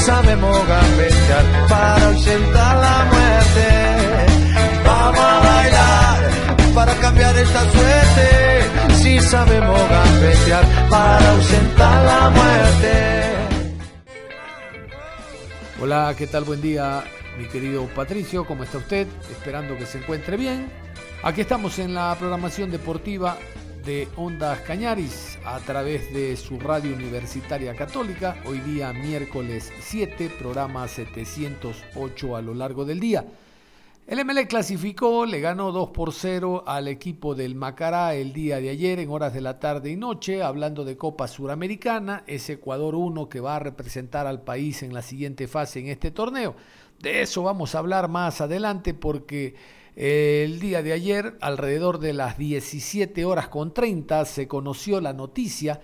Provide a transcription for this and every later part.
Sabemos gambetear para ausentar la muerte. Vamos a bailar para cambiar esta suerte. Si sabemos gambetear para ausentar la muerte. Hola, ¿qué tal? Buen día, mi querido Patricio. ¿Cómo está usted? Esperando que se encuentre bien. Aquí estamos en la programación deportiva de Ondas Cañaris a través de su radio universitaria católica. Hoy día miércoles 7, programa 708 a lo largo del día. El MLE clasificó, le ganó 2 por 0 al equipo del Macará el día de ayer en horas de la tarde y noche, hablando de Copa Suramericana, es Ecuador 1 que va a representar al país en la siguiente fase en este torneo. De eso vamos a hablar más adelante porque el día de ayer, alrededor de las 17 horas con 30, se conoció la noticia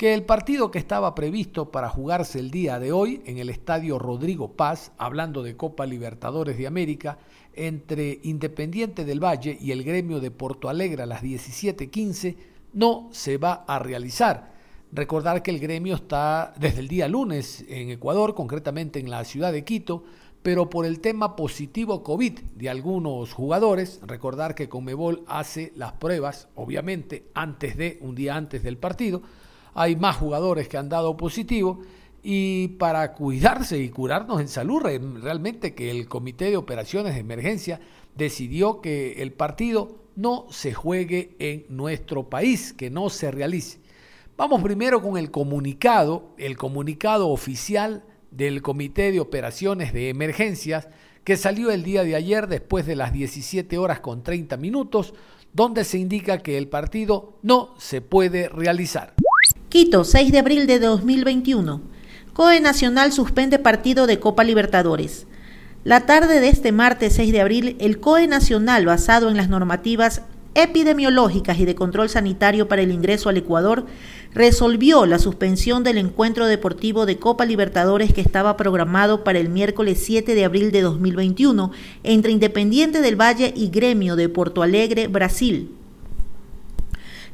que el partido que estaba previsto para jugarse el día de hoy en el estadio Rodrigo Paz, hablando de Copa Libertadores de América, entre Independiente del Valle y el gremio de Porto Alegre a las 17:15, no se va a realizar. Recordar que el gremio está desde el día lunes en Ecuador, concretamente en la ciudad de Quito, pero por el tema positivo COVID de algunos jugadores, recordar que Comebol hace las pruebas, obviamente, antes de, un día antes del partido, hay más jugadores que han dado positivo y para cuidarse y curarnos en salud, realmente que el Comité de Operaciones de Emergencia decidió que el partido no se juegue en nuestro país, que no se realice. Vamos primero con el comunicado, el comunicado oficial del Comité de Operaciones de Emergencias que salió el día de ayer después de las 17 horas con 30 minutos, donde se indica que el partido no se puede realizar. Quito, 6 de abril de 2021. COE Nacional suspende partido de Copa Libertadores. La tarde de este martes 6 de abril, el COE Nacional, basado en las normativas epidemiológicas y de control sanitario para el ingreso al Ecuador, resolvió la suspensión del encuentro deportivo de Copa Libertadores que estaba programado para el miércoles 7 de abril de 2021 entre Independiente del Valle y Gremio de Porto Alegre, Brasil.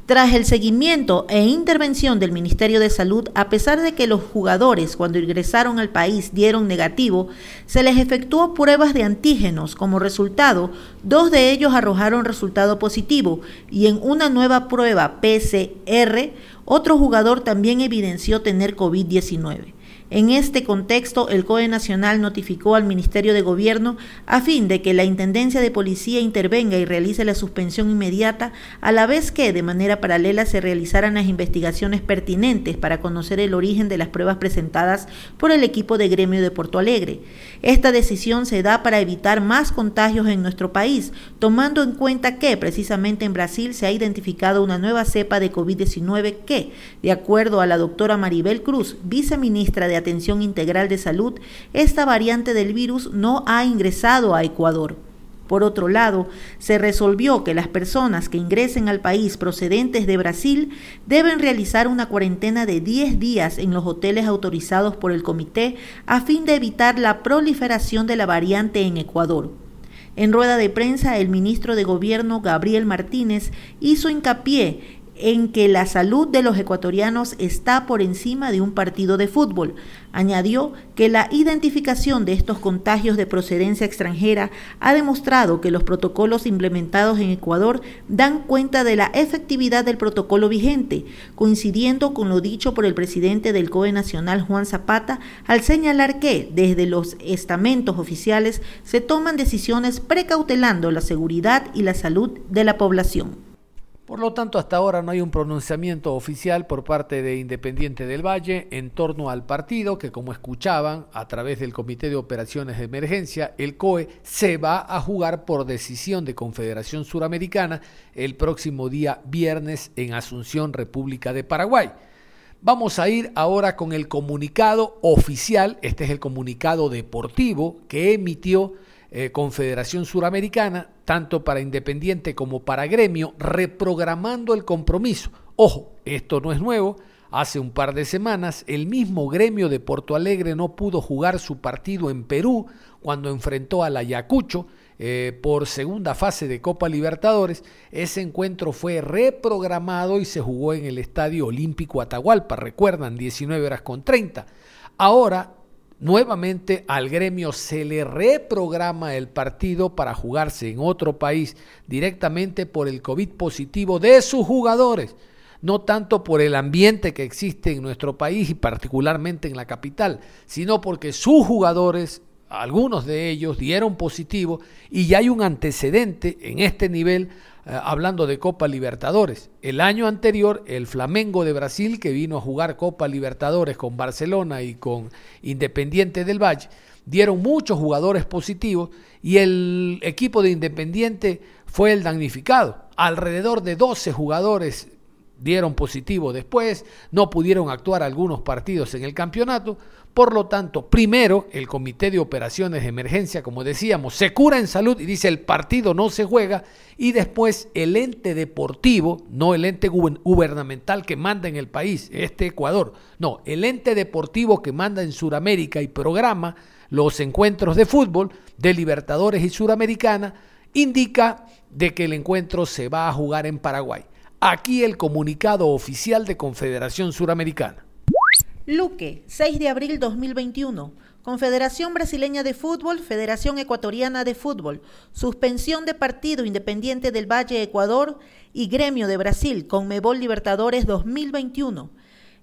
Tras el seguimiento e intervención del Ministerio de Salud, a pesar de que los jugadores cuando ingresaron al país dieron negativo, se les efectuó pruebas de antígenos. Como resultado, dos de ellos arrojaron resultado positivo y en una nueva prueba PCR, otro jugador también evidenció tener COVID-19. En este contexto, el COE Nacional notificó al Ministerio de Gobierno a fin de que la Intendencia de Policía intervenga y realice la suspensión inmediata, a la vez que de manera paralela se realizaran las investigaciones pertinentes para conocer el origen de las pruebas presentadas por el equipo de gremio de Porto Alegre. Esta decisión se da para evitar más contagios en nuestro país, tomando en cuenta que precisamente en Brasil se ha identificado una nueva cepa de COVID-19 que, de acuerdo a la doctora Maribel Cruz, viceministra de Atención Integral de Salud, esta variante del virus no ha ingresado a Ecuador. Por otro lado, se resolvió que las personas que ingresen al país procedentes de Brasil deben realizar una cuarentena de 10 días en los hoteles autorizados por el comité a fin de evitar la proliferación de la variante en Ecuador. En rueda de prensa, el ministro de Gobierno, Gabriel Martínez, hizo hincapié en que la salud de los ecuatorianos está por encima de un partido de fútbol. Añadió que la identificación de estos contagios de procedencia extranjera ha demostrado que los protocolos implementados en Ecuador dan cuenta de la efectividad del protocolo vigente, coincidiendo con lo dicho por el presidente del COE Nacional Juan Zapata al señalar que desde los estamentos oficiales se toman decisiones precautelando la seguridad y la salud de la población. Por lo tanto, hasta ahora no hay un pronunciamiento oficial por parte de Independiente del Valle en torno al partido que, como escuchaban a través del Comité de Operaciones de Emergencia, el COE se va a jugar por decisión de Confederación Suramericana el próximo día viernes en Asunción, República de Paraguay. Vamos a ir ahora con el comunicado oficial, este es el comunicado deportivo que emitió eh, Confederación Suramericana, tanto para Independiente como para Gremio, reprogramando el compromiso. Ojo, esto no es nuevo. Hace un par de semanas el mismo gremio de Porto Alegre no pudo jugar su partido en Perú cuando enfrentó al Ayacucho eh, por segunda fase de Copa Libertadores. Ese encuentro fue reprogramado y se jugó en el Estadio Olímpico Atahualpa, recuerdan, 19 horas con 30. Ahora Nuevamente al gremio se le reprograma el partido para jugarse en otro país directamente por el COVID positivo de sus jugadores, no tanto por el ambiente que existe en nuestro país y particularmente en la capital, sino porque sus jugadores, algunos de ellos, dieron positivo y ya hay un antecedente en este nivel hablando de Copa Libertadores. El año anterior, el Flamengo de Brasil, que vino a jugar Copa Libertadores con Barcelona y con Independiente del Valle, dieron muchos jugadores positivos y el equipo de Independiente fue el damnificado. Alrededor de 12 jugadores dieron positivo después, no pudieron actuar algunos partidos en el campeonato, por lo tanto, primero el Comité de Operaciones de Emergencia, como decíamos, se cura en salud y dice el partido no se juega, y después el ente deportivo, no el ente gubernamental que manda en el país, este Ecuador, no, el ente deportivo que manda en Sudamérica y programa los encuentros de fútbol de Libertadores y Suramericana, indica de que el encuentro se va a jugar en Paraguay. Aquí el comunicado oficial de Confederación Suramericana. Luque, 6 de abril 2021. Confederación Brasileña de Fútbol, Federación Ecuatoriana de Fútbol, suspensión de partido Independiente del Valle Ecuador y Gremio de Brasil, Conmebol Libertadores 2021.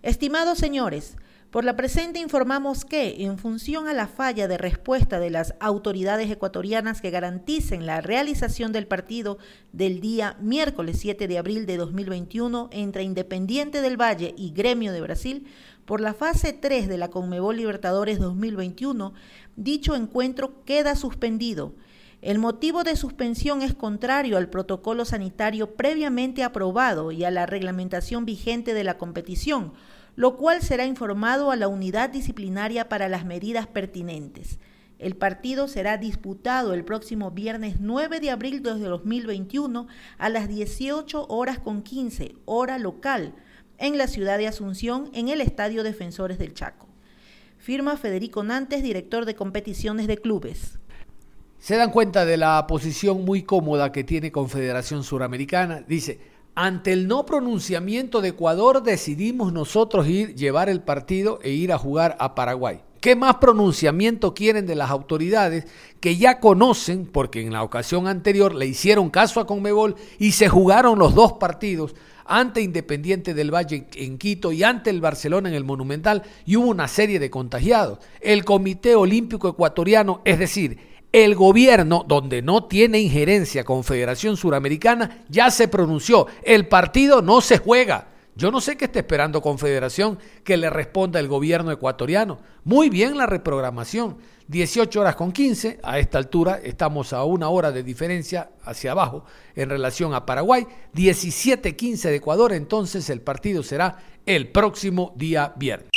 Estimados señores, por la presente informamos que, en función a la falla de respuesta de las autoridades ecuatorianas que garanticen la realización del partido del día miércoles 7 de abril de 2021 entre Independiente del Valle y Gremio de Brasil, por la fase 3 de la Conmebol Libertadores 2021, dicho encuentro queda suspendido. El motivo de suspensión es contrario al protocolo sanitario previamente aprobado y a la reglamentación vigente de la competición, lo cual será informado a la unidad disciplinaria para las medidas pertinentes. El partido será disputado el próximo viernes 9 de abril de 2021 a las 18 horas con 15, hora local, en la ciudad de Asunción, en el Estadio Defensores del Chaco. Firma Federico Nantes, director de competiciones de clubes. Se dan cuenta de la posición muy cómoda que tiene Confederación Suramericana. Dice, ante el no pronunciamiento de Ecuador decidimos nosotros ir, llevar el partido e ir a jugar a Paraguay. ¿Qué más pronunciamiento quieren de las autoridades que ya conocen, porque en la ocasión anterior le hicieron caso a Conmebol y se jugaron los dos partidos ante Independiente del Valle en Quito y ante el Barcelona en el Monumental y hubo una serie de contagiados? El Comité Olímpico Ecuatoriano, es decir, el gobierno, donde no tiene injerencia Confederación Suramericana, ya se pronunció. El partido no se juega. Yo no sé qué está esperando Confederación que le responda el gobierno ecuatoriano. Muy bien la reprogramación. 18 horas con 15, a esta altura estamos a una hora de diferencia hacia abajo en relación a Paraguay. 17-15 de Ecuador, entonces el partido será el próximo día viernes.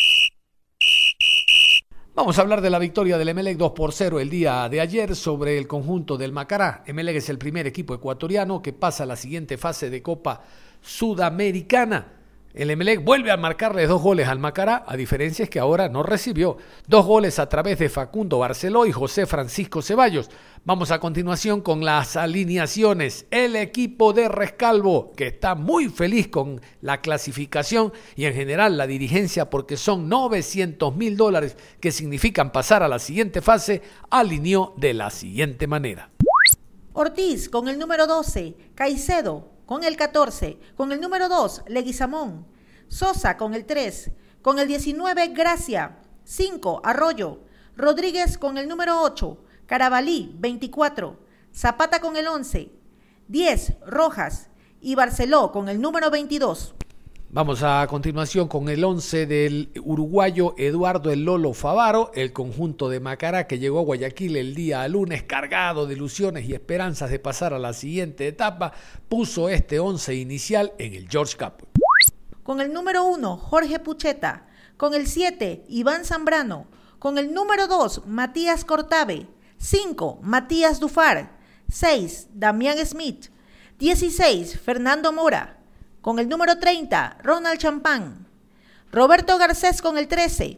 Vamos a hablar de la victoria del Emelec 2 por 0 el día de ayer sobre el conjunto del Macará. Emelec es el primer equipo ecuatoriano que pasa a la siguiente fase de Copa Sudamericana. El Emelec vuelve a marcarle dos goles al Macará, a diferencia es que ahora no recibió. Dos goles a través de Facundo Barceló y José Francisco Ceballos. Vamos a continuación con las alineaciones. El equipo de Rescalvo, que está muy feliz con la clasificación y en general la dirigencia, porque son 900 mil dólares que significan pasar a la siguiente fase, alineó de la siguiente manera. Ortiz con el número 12, Caicedo con el 14, con el número 2, Leguizamón, Sosa con el 3, con el 19, Gracia, 5, Arroyo, Rodríguez con el número 8, Carabalí, 24, Zapata con el 11, 10, Rojas, y Barceló con el número 22. Vamos a continuación con el 11 del uruguayo Eduardo El Lolo Favaro, el conjunto de Macará que llegó a Guayaquil el día lunes cargado de ilusiones y esperanzas de pasar a la siguiente etapa, puso este 11 inicial en el George Cup. Con el número 1, Jorge Pucheta. Con el 7, Iván Zambrano. Con el número 2, Matías Cortave. 5, Matías Dufar. 6, Damián Smith. 16, Fernando Mora. Con el número 30, Ronald Champán. Roberto Garcés con el 13.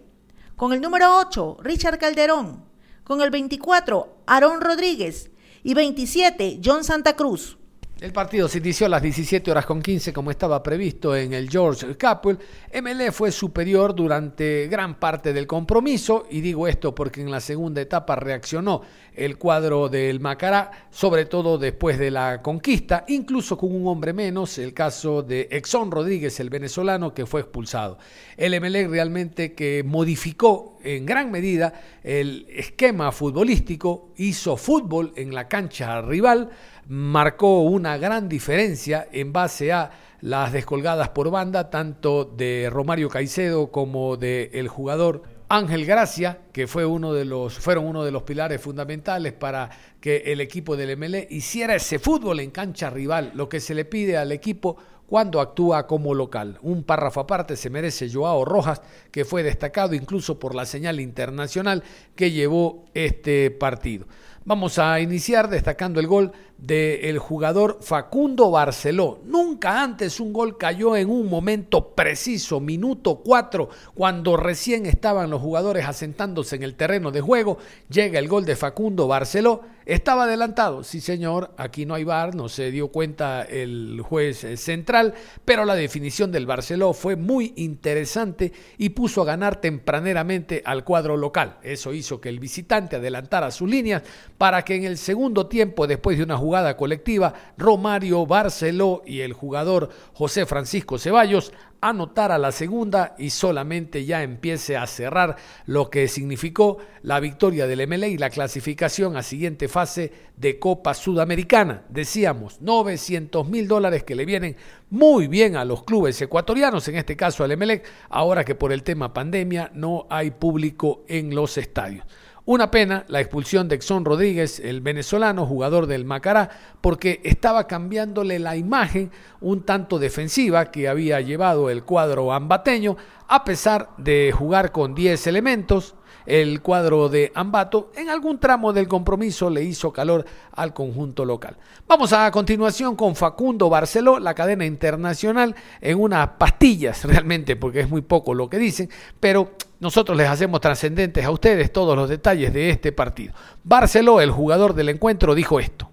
Con el número 8, Richard Calderón. Con el 24, Aarón Rodríguez. Y 27, John Santa Cruz. El partido se inició a las 17 horas con 15 como estaba previsto en el George Capwell. MLE fue superior durante gran parte del compromiso y digo esto porque en la segunda etapa reaccionó el cuadro del Macará, sobre todo después de la conquista, incluso con un hombre menos, el caso de Exxon Rodríguez, el venezolano, que fue expulsado. El MLE realmente que modificó en gran medida el esquema futbolístico, hizo fútbol en la cancha rival, marcó una gran diferencia en base a las descolgadas por banda, tanto de Romario Caicedo como del el jugador Ángel Gracia, que fue uno de los, fueron uno de los pilares fundamentales para que el equipo del MLE hiciera ese fútbol en cancha rival, lo que se le pide al equipo cuando actúa como local. Un párrafo aparte se merece Joao Rojas, que fue destacado incluso por la señal internacional que llevó este partido. Vamos a iniciar destacando el gol del jugador Facundo Barceló. Nunca antes un gol cayó en un momento preciso, minuto 4, cuando recién estaban los jugadores asentándose en el terreno de juego. Llega el gol de Facundo Barceló. Estaba adelantado, sí señor, aquí no hay bar, no se dio cuenta el juez central, pero la definición del Barceló fue muy interesante y puso a ganar tempraneramente al cuadro local. Eso hizo que el visitante adelantara sus líneas para que en el segundo tiempo, después de una jugada colectiva, Romario Barceló y el jugador José Francisco Ceballos anotara la segunda y solamente ya empiece a cerrar lo que significó la victoria del MLE y la clasificación a siguiente fase de Copa Sudamericana. Decíamos, 900 mil dólares que le vienen muy bien a los clubes ecuatorianos, en este caso al MLE, ahora que por el tema pandemia no hay público en los estadios. Una pena la expulsión de Exxon Rodríguez, el venezolano, jugador del Macará, porque estaba cambiándole la imagen un tanto defensiva que había llevado el cuadro ambateño, a pesar de jugar con 10 elementos, el cuadro de Ambato en algún tramo del compromiso le hizo calor al conjunto local. Vamos a continuación con Facundo Barceló, la cadena internacional, en unas pastillas realmente, porque es muy poco lo que dicen, pero nosotros les hacemos trascendentes a ustedes todos los detalles de este partido. Barceló, el jugador del encuentro, dijo esto.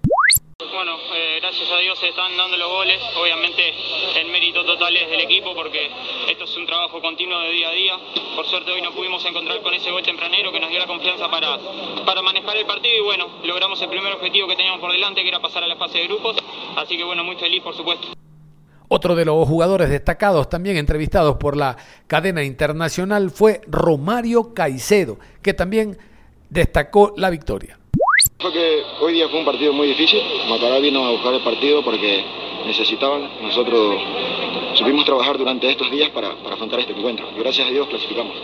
Gracias a Dios se están dando los goles. Obviamente el mérito total es del equipo porque esto es un trabajo continuo de día a día. Por suerte hoy nos pudimos encontrar con ese gol tempranero que nos dio la confianza para, para manejar el partido y bueno, logramos el primer objetivo que teníamos por delante que era pasar a la fase de grupos. Así que bueno, muy feliz por supuesto. Otro de los jugadores destacados también entrevistados por la cadena internacional fue Romario Caicedo, que también destacó la victoria. Que hoy día fue un partido muy difícil. Macará vino a buscar el partido porque necesitaban. Nosotros supimos trabajar durante estos días para, para afrontar este encuentro. Y gracias a Dios clasificamos.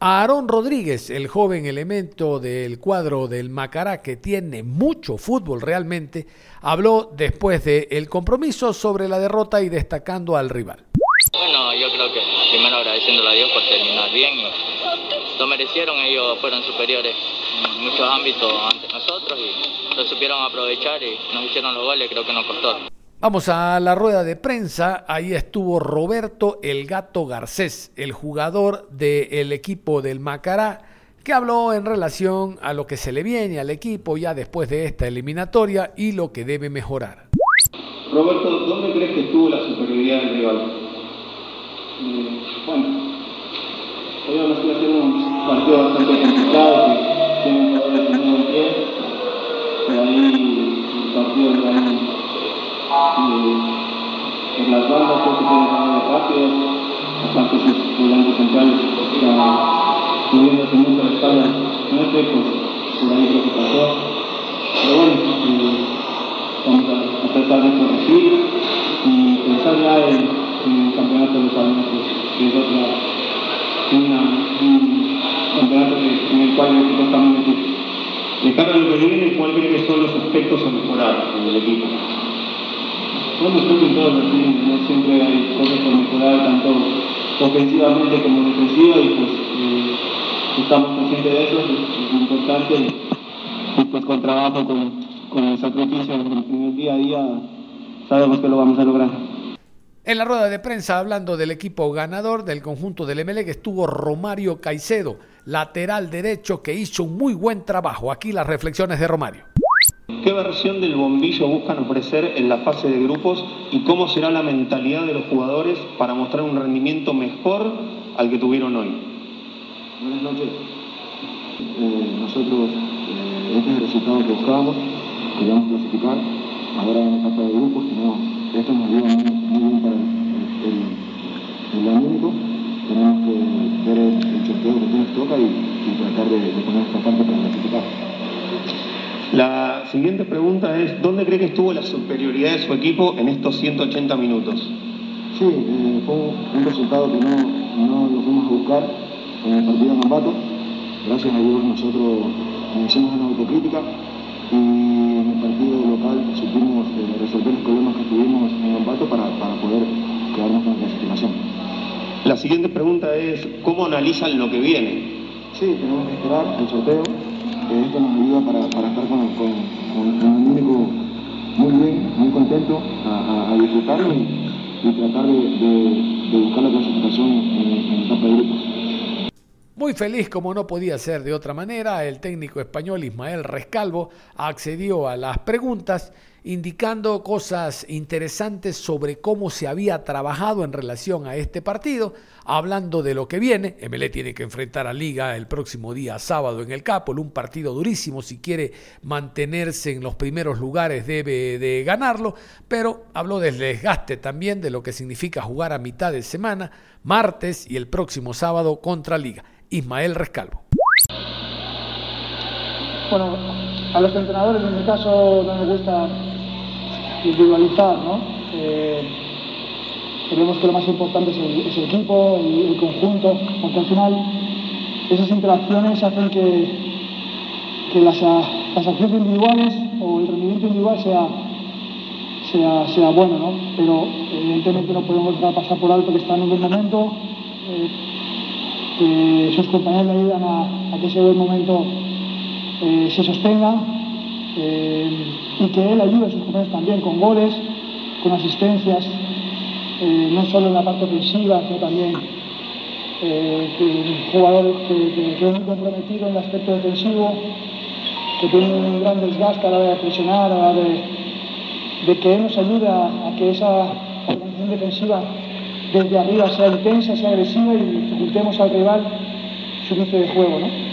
Aarón Rodríguez, el joven elemento del cuadro del Macará que tiene mucho fútbol realmente, habló después del compromiso sobre la derrota y destacando al rival. Bueno, yo creo que primero agradeciéndole a Dios por terminar bien. Lo merecieron, ellos fueron superiores muchos ámbitos ante nosotros y lo supieron aprovechar y nos hicieron los goles, creo que nos costó. Vamos a la rueda de prensa. Ahí estuvo Roberto El Gato Garcés, el jugador del equipo del Macará, que habló en relación a lo que se le viene al equipo ya después de esta eliminatoria y lo que debe mejorar. Roberto, ¿dónde crees que estuvo la superioridad del rival? Eh, bueno, hoy a ser un partido bastante complicado, que tiene de ahí el partido por las bandas creo que tiene volantes centrales la espalda por ahí lo que pasó. Pero bueno, eh, vamos a, tratar de corregir y pensar ya el campeonato nuestro, que es otra, el cual el equipo está muy metido. De cara a lo que viene, ¿cuál cree que son los aspectos a mejorar en el equipo? Bueno, creo que todos los ¿no? siempre hay cosas por mejorar, tanto ofensivamente como defensiva, y pues eh, estamos conscientes de eso, es, importante, y, pues con trabajo, con, con el sacrificio en el día a día, sabemos que lo vamos a lograr. En la rueda de prensa, hablando del equipo ganador del conjunto del MLE, estuvo Romario Caicedo, lateral derecho que hizo un muy buen trabajo. Aquí las reflexiones de Romario. ¿Qué versión del bombillo buscan ofrecer en la fase de grupos y cómo será la mentalidad de los jugadores para mostrar un rendimiento mejor al que tuvieron hoy? Buenas noches. Eh, nosotros, eh, este es el resultado que buscábamos, queríamos clasificar. Ahora en la fase de grupos, esto nos ayuda siguiente pregunta es, ¿dónde cree que estuvo la superioridad de su equipo en estos 180 minutos? Sí, eh, fue un resultado que no, no, lo fuimos a buscar en el partido de Ambato. Gracias a Dios nosotros hicimos una autocrítica y en el partido local supimos eh, resolver los problemas que tuvimos en Ambato para, para poder quedarnos con la clasificación. La siguiente pregunta es, ¿cómo analizan lo que viene? Sí, tenemos que esperar el sorteo esto nos ayuda para, para estar con, con, con, un único muy bien, muy contento a, a, disfrutarlo y, y tratar de, de, de, buscar la clasificación en, en etapa de grupos. Muy feliz como no podía ser de otra manera, el técnico español Ismael Rescalvo accedió a las preguntas indicando cosas interesantes sobre cómo se había trabajado en relación a este partido, hablando de lo que viene. MLE tiene que enfrentar a Liga el próximo día sábado en el Capol, un partido durísimo, si quiere mantenerse en los primeros lugares debe de ganarlo, pero habló del desgaste también de lo que significa jugar a mitad de semana, martes y el próximo sábado contra Liga. Ismael Rescalvo. Bueno, a los entrenadores en mi caso no me gusta individualizar, ¿no? Eh, creemos que lo más importante es el, equipo, el, conjunto, porque al final esas interacciones hacen que, que las, las, acciones individuales o el rendimiento individual sea, sea, sea bueno, ¿no? Pero evidentemente no podemos pasar por alto que están en un buen momento, eh, que sus compañeros le ayudan a, a que ese buen momento eh, se sostenga eh, y que él ayude a sus compañeros también con goles, con asistencias, eh, no solo en la parte ofensiva, sino también eh, que jugadores que, que, muy comprometido en el aspecto defensivo, que tienen un gran desgaste a la hora de presionar, a la hora de, que él nos ayude a, que esa organización defensiva desde arriba sea intensa, sea agresiva y dificultemos al rival su inicio de juego. ¿no?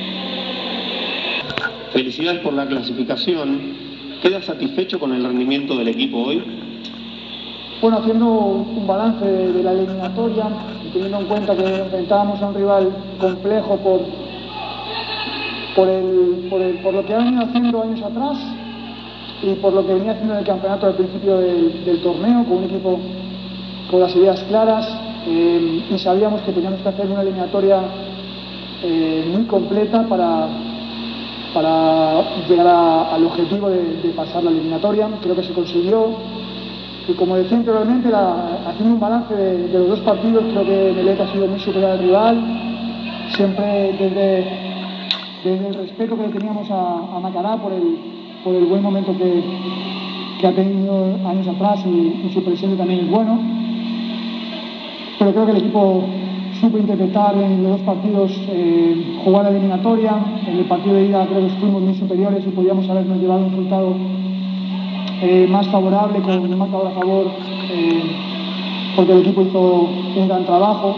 Felicidades por la clasificación. ¿Queda satisfecho con el rendimiento del equipo hoy? Bueno, haciendo un balance de la eliminatoria y teniendo en cuenta que enfrentábamos a un rival complejo por, por, lo que ha venido haciendo años atrás y por lo que venía haciendo en el campeonato al principio del, del torneo, con un equipo con las ideas claras, eh, y sabíamos que teníamos que hacer una eliminatoria eh, muy completa para, para llegar al objetivo de, pasar la eliminatoria. Creo que se consiguió. Y como decía anteriormente, haciendo un balance de, los dos partidos, creo que Melec ha sido muy superior al rival. Siempre desde, desde el respeto que teníamos a, a Macará por el, por el buen momento que, que ha tenido años atrás y, y su presente también es bueno. Pero creo que el equipo supo interpretar en los dos partidos eh, jugar la eliminatoria. En el partido de ida creo que fuimos muy superiores y podíamos habernos llevado un resultado eh, más favorable, con un marcador a favor, eh, porque el equipo hizo un gran trabajo.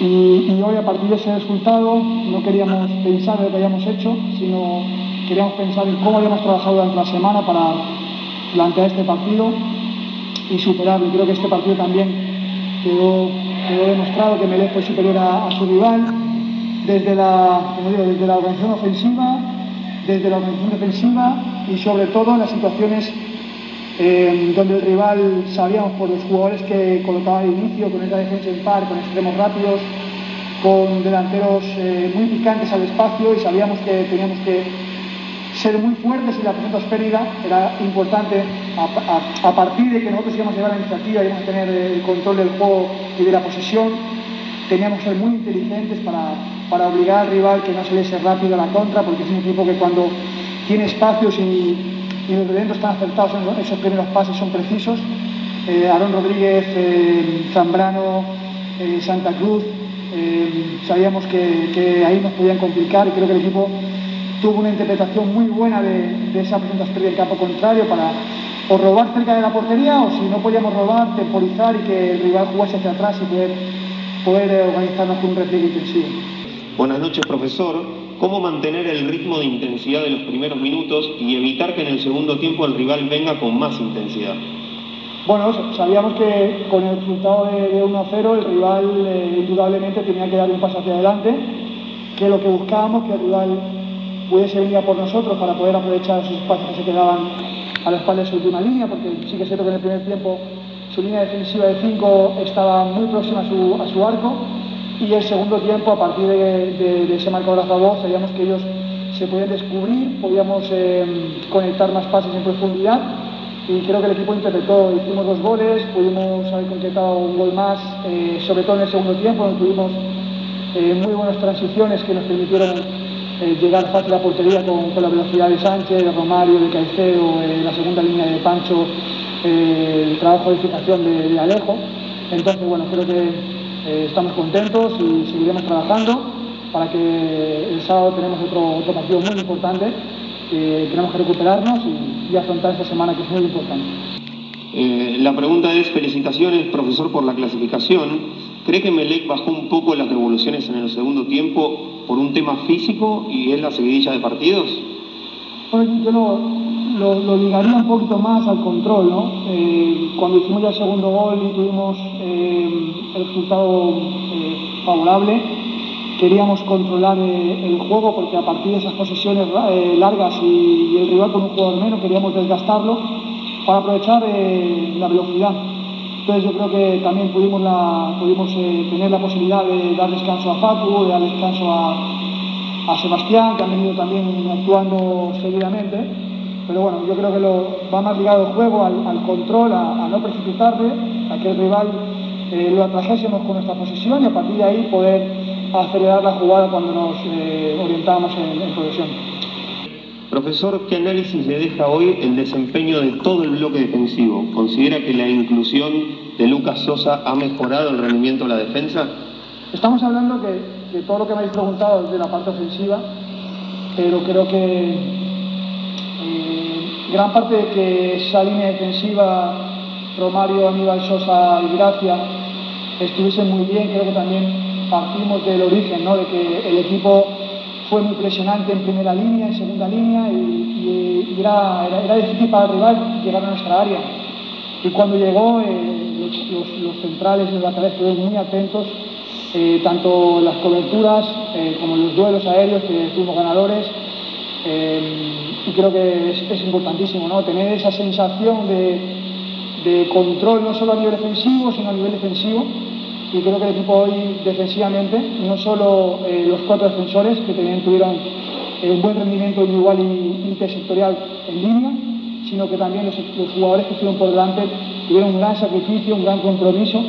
Y, y, hoy, a partir de ese resultado, no queríamos pensar en lo que habíamos hecho, sino queríamos pensar en cómo habíamos trabajado durante la semana para plantear este partido y superarlo. Y creo que este partido también quedó quedó demostrado que Melé fue superior a, su rival desde la, digo, desde la organización ofensiva, desde la organización defensiva y sobre todo en las situaciones eh, donde el rival sabíamos por los jugadores que colocaba de inicio, con esa defensa en par, con extremos rápidos, con delanteros eh, muy picantes al espacio y sabíamos que teníamos que ser muy fuertes y la presión pérdida era importante a, partir de que nosotros íbamos a llevar la iniciativa, íbamos a tener el control del juego y de la posesión, teníamos que ser muy inteligentes para, para obligar al rival que no saliese rápido a la contra, porque es un equipo que cuando tiene espacios y, los elementos están acertados en esos primeros pases son precisos. Eh, Rodríguez, eh, Zambrano, eh, Santa Cruz, sabíamos que, que, ahí nos podían complicar y creo que el equipo tuvo una interpretación muy buena de, de esa presentación del campo contrario para o robar cerca de la portería o si no podíamos robar, temporizar y que el rival jugase hacia atrás y poder, poder organizarnos con un repliegue intensivo. Buenas noches, profesor cómo mantener el ritmo de intensidad de los primeros minutos y evitar que en el segundo tiempo el rival venga con más intensidad. Bueno, sabíamos que con el resultado de, 1-0 el rival eh, indudablemente tenía que dar un paso hacia adelante, que lo que buscábamos, que el rival pudiese venir a por nosotros para poder aprovechar esos espacios que se quedaban a la espalda de su última línea, porque sí que es cierto que en el primer tiempo su línea defensiva de 5 estaba muy próxima a su, a su arco y el segundo tiempo, a partir de, ese marcador a favor, sabíamos que ellos se podían descubrir, podíamos eh, conectar más pases en profundidad y creo que el equipo interpretó, hicimos dos goles, pudimos haber concretado un gol más, eh, sobre todo en el segundo tiempo, donde tuvimos eh, muy buenas transiciones que nos permitieron llegar fácil a portería con, la velocidad de Sánchez, de Romario, de Caicedo, la segunda línea de Pancho, el trabajo de fijación de, Alejo. Entonces, bueno, creo que eh, estamos contentos y seguiremos trabajando para que el sábado tenemos otro, otro partido muy importante. que tenemos que recuperarnos y, afrontar esta semana que es muy importante. Eh, la pregunta es, felicitaciones, profesor, por la clasificación. ¿Cree que Melec bajó un poco las revoluciones en el segundo tiempo por un tema físico y es la seguidilla de partidos? Yo lo, lo, ligaría un poquito más al control, ¿no? Eh, cuando hicimos ya el segundo gol y tuvimos eh, el resultado eh, favorable, queríamos controlar el juego porque a partir de esas posesiones largas y, el rival con un jugador menos queríamos desgastarlo para aprovechar la velocidad. Entonces yo creo que también pudimos, pudimos tener la posibilidad de dar descanso a Facu, de dar descanso a, Sebastián, que han venido también actuando seguidamente pero bueno, yo creo que lo, va más ligado al juego, al, control, a, no precipitarle, a que el rival eh, lo atrajésemos con nuestra posición y a partir de ahí poder acelerar la jugada cuando nos eh, orientábamos en, en progresión. Profesor, ¿qué análisis le deja hoy el desempeño de todo el bloque defensivo? ¿Considera que la inclusión de Lucas Sosa ha mejorado el rendimiento de la defensa? Estamos hablando que, que todo lo que me habéis preguntado de la parte ofensiva, pero creo que gran parte de que esa línea defensiva, Romario, Aníbal, Sosa y Gracia, estuviesen muy bien, creo que también partimos del origen, ¿no? de que el equipo fue muy presionante en primera línea, en segunda línea, y, era, era, difícil para el rival llegar a nuestra área. Y cuando llegó, eh, los, centrales y los laterales estuvieron muy atentos, eh, tanto las coberturas eh, como los duelos aéreos, que fuimos ganadores. y creo que es, importantísimo, ¿no? Tener esa sensación de, control no solo a nivel defensivo, sino a nivel defensivo. Y creo que el equipo hoy defensivamente, no solo eh, los cuatro defensores que también tuvieron eh, un buen rendimiento individual y intersectorial en línea, sino que también los, jugadores que estuvieron por delante tuvieron un gran sacrificio, un gran compromiso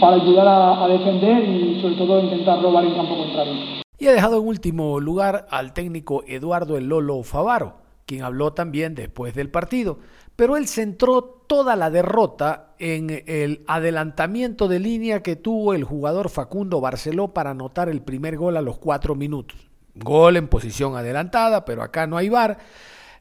para ayudar a, a defender y sobre todo intentar robar en campo contrario. Y ha dejado en último lugar al técnico Eduardo El Lolo Favaro, quien habló también después del partido, pero él centró toda la derrota en el adelantamiento de línea que tuvo el jugador Facundo Barceló para anotar el primer gol a los cuatro minutos. Gol en posición adelantada, pero acá no hay bar.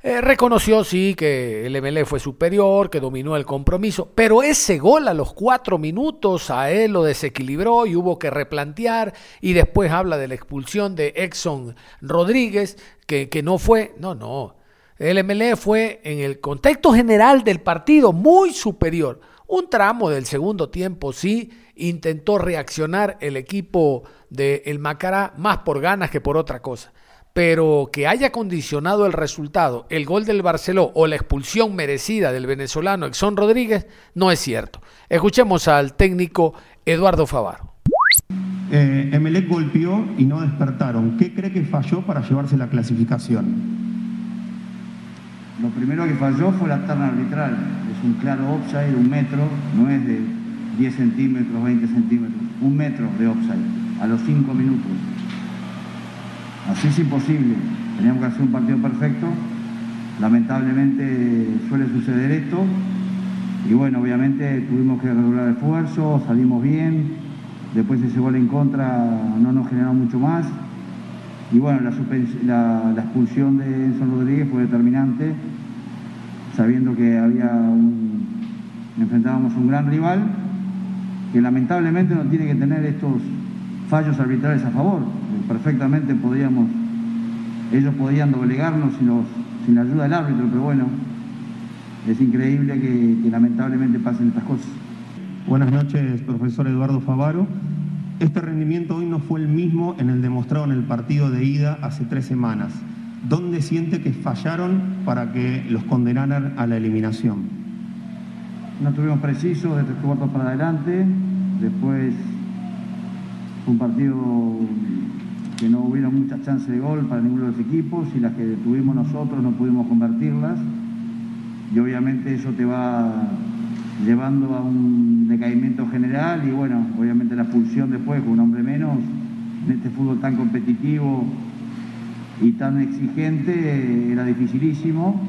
Eh, reconoció, sí, que el MLE fue superior, que dominó el compromiso, pero ese gol a los cuatro minutos a él lo desequilibró y hubo que replantear. Y después habla de la expulsión de Exxon Rodríguez, que, que no fue. No, no. El MLE fue en el contexto general del partido muy superior. Un tramo del segundo tiempo sí intentó reaccionar el equipo del El Macará más por ganas que por otra cosa. pero que haya condicionado el resultado, el gol del Barceló o la expulsión merecida del venezolano Exxon Rodríguez, no es cierto. Escuchemos al técnico Eduardo Favaro. Eh, Emelec golpeó y no despertaron. ¿Qué cree que falló para llevarse la clasificación? Lo primero que falló fue la terna arbitral. Es un claro offside, un metro, no es de 10 centímetros, 20 centímetros, un metro de offside a los 5 minutos. Así es imposible. Teníamos que hacer un partido perfecto. Lamentablemente suele suceder esto. Y bueno, obviamente tuvimos que regular esfuerzo, salimos bien. Después ese gol en contra no nos generó mucho más. Y bueno, la, expulsión de Enzo Rodríguez fue determinante, sabiendo que había enfrentábamos un gran rival que lamentablemente no tiene que tener estos fallos arbitrales a favor. Perfectamente podíamos, ellos podían doblegarnos sin, sin la ayuda del árbitro, pero bueno, es increíble que lamentablemente pasen estas cosas. Buenas noches, profesor Eduardo Favaro. Este rendimiento hoy no fue el mismo en el demostrado en el partido de ida hace tres semanas. ¿Dónde siente que fallaron para que los condenaran a la eliminación? No estuvimos precisos de tres cuartos para adelante. Después un partido que no hubiera muchas chances de gol para ninguno de los equipos y las que tuvimos nosotros no pudimos convertirlas. Y obviamente eso te va llevando a un decaimiento general y bueno, obviamente la expulsión después con un hombre menos en este fútbol tan competitivo y tan exigente era dificilísimo.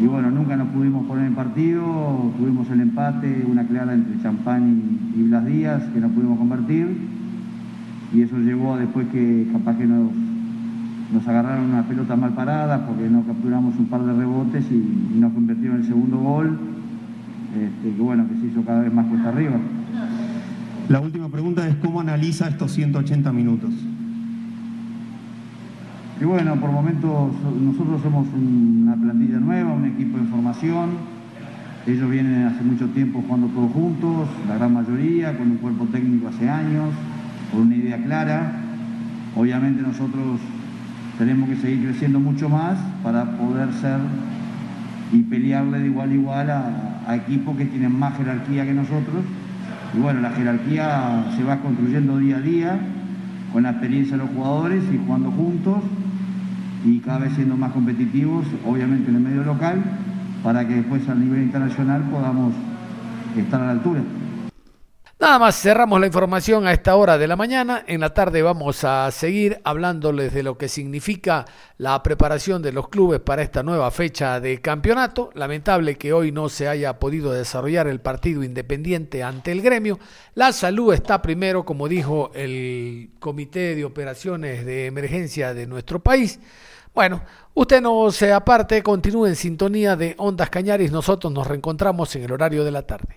Y bueno, nunca nos pudimos poner en partido, tuvimos el empate, una clara entre Champán y, Blas Díaz que no pudimos convertir. Y eso llevó a después que capaz que nos, nos agarraron una pelota mal parada porque no capturamos un par de rebotes y, y nos convirtieron en el segundo gol este, que bueno, que se hizo cada vez más cuesta arriba. La última pregunta es cómo analiza estos 180 minutos. Y bueno, por momentos nosotros somos una plantilla nueva, un equipo de formación. Ellos vienen hace mucho tiempo jugando todos juntos, la gran mayoría, con un cuerpo técnico hace años, con una idea clara. Obviamente nosotros tenemos que seguir creciendo mucho más para poder ser y pelearle de igual a igual a, equipos que tienen más jerarquía que nosotros. Y bueno, la jerarquía se va construyendo día a día con la experiencia de los jugadores y jugando juntos y cada vez siendo más competitivos, obviamente en el medio local, para que después a nivel internacional podamos estar a la altura. Nada más, cerramos la información a esta hora de la mañana. En la tarde vamos a seguir hablándoles de lo que significa la preparación de los clubes para esta nueva fecha de campeonato. Lamentable que hoy no se haya podido desarrollar el partido independiente ante el gremio. La salud está primero, como dijo el Comité de Operaciones de Emergencia de nuestro país. Bueno, usted no se aparte, continúe en sintonía de Ondas Cañaris. Nosotros nos reencontramos en el horario de la tarde.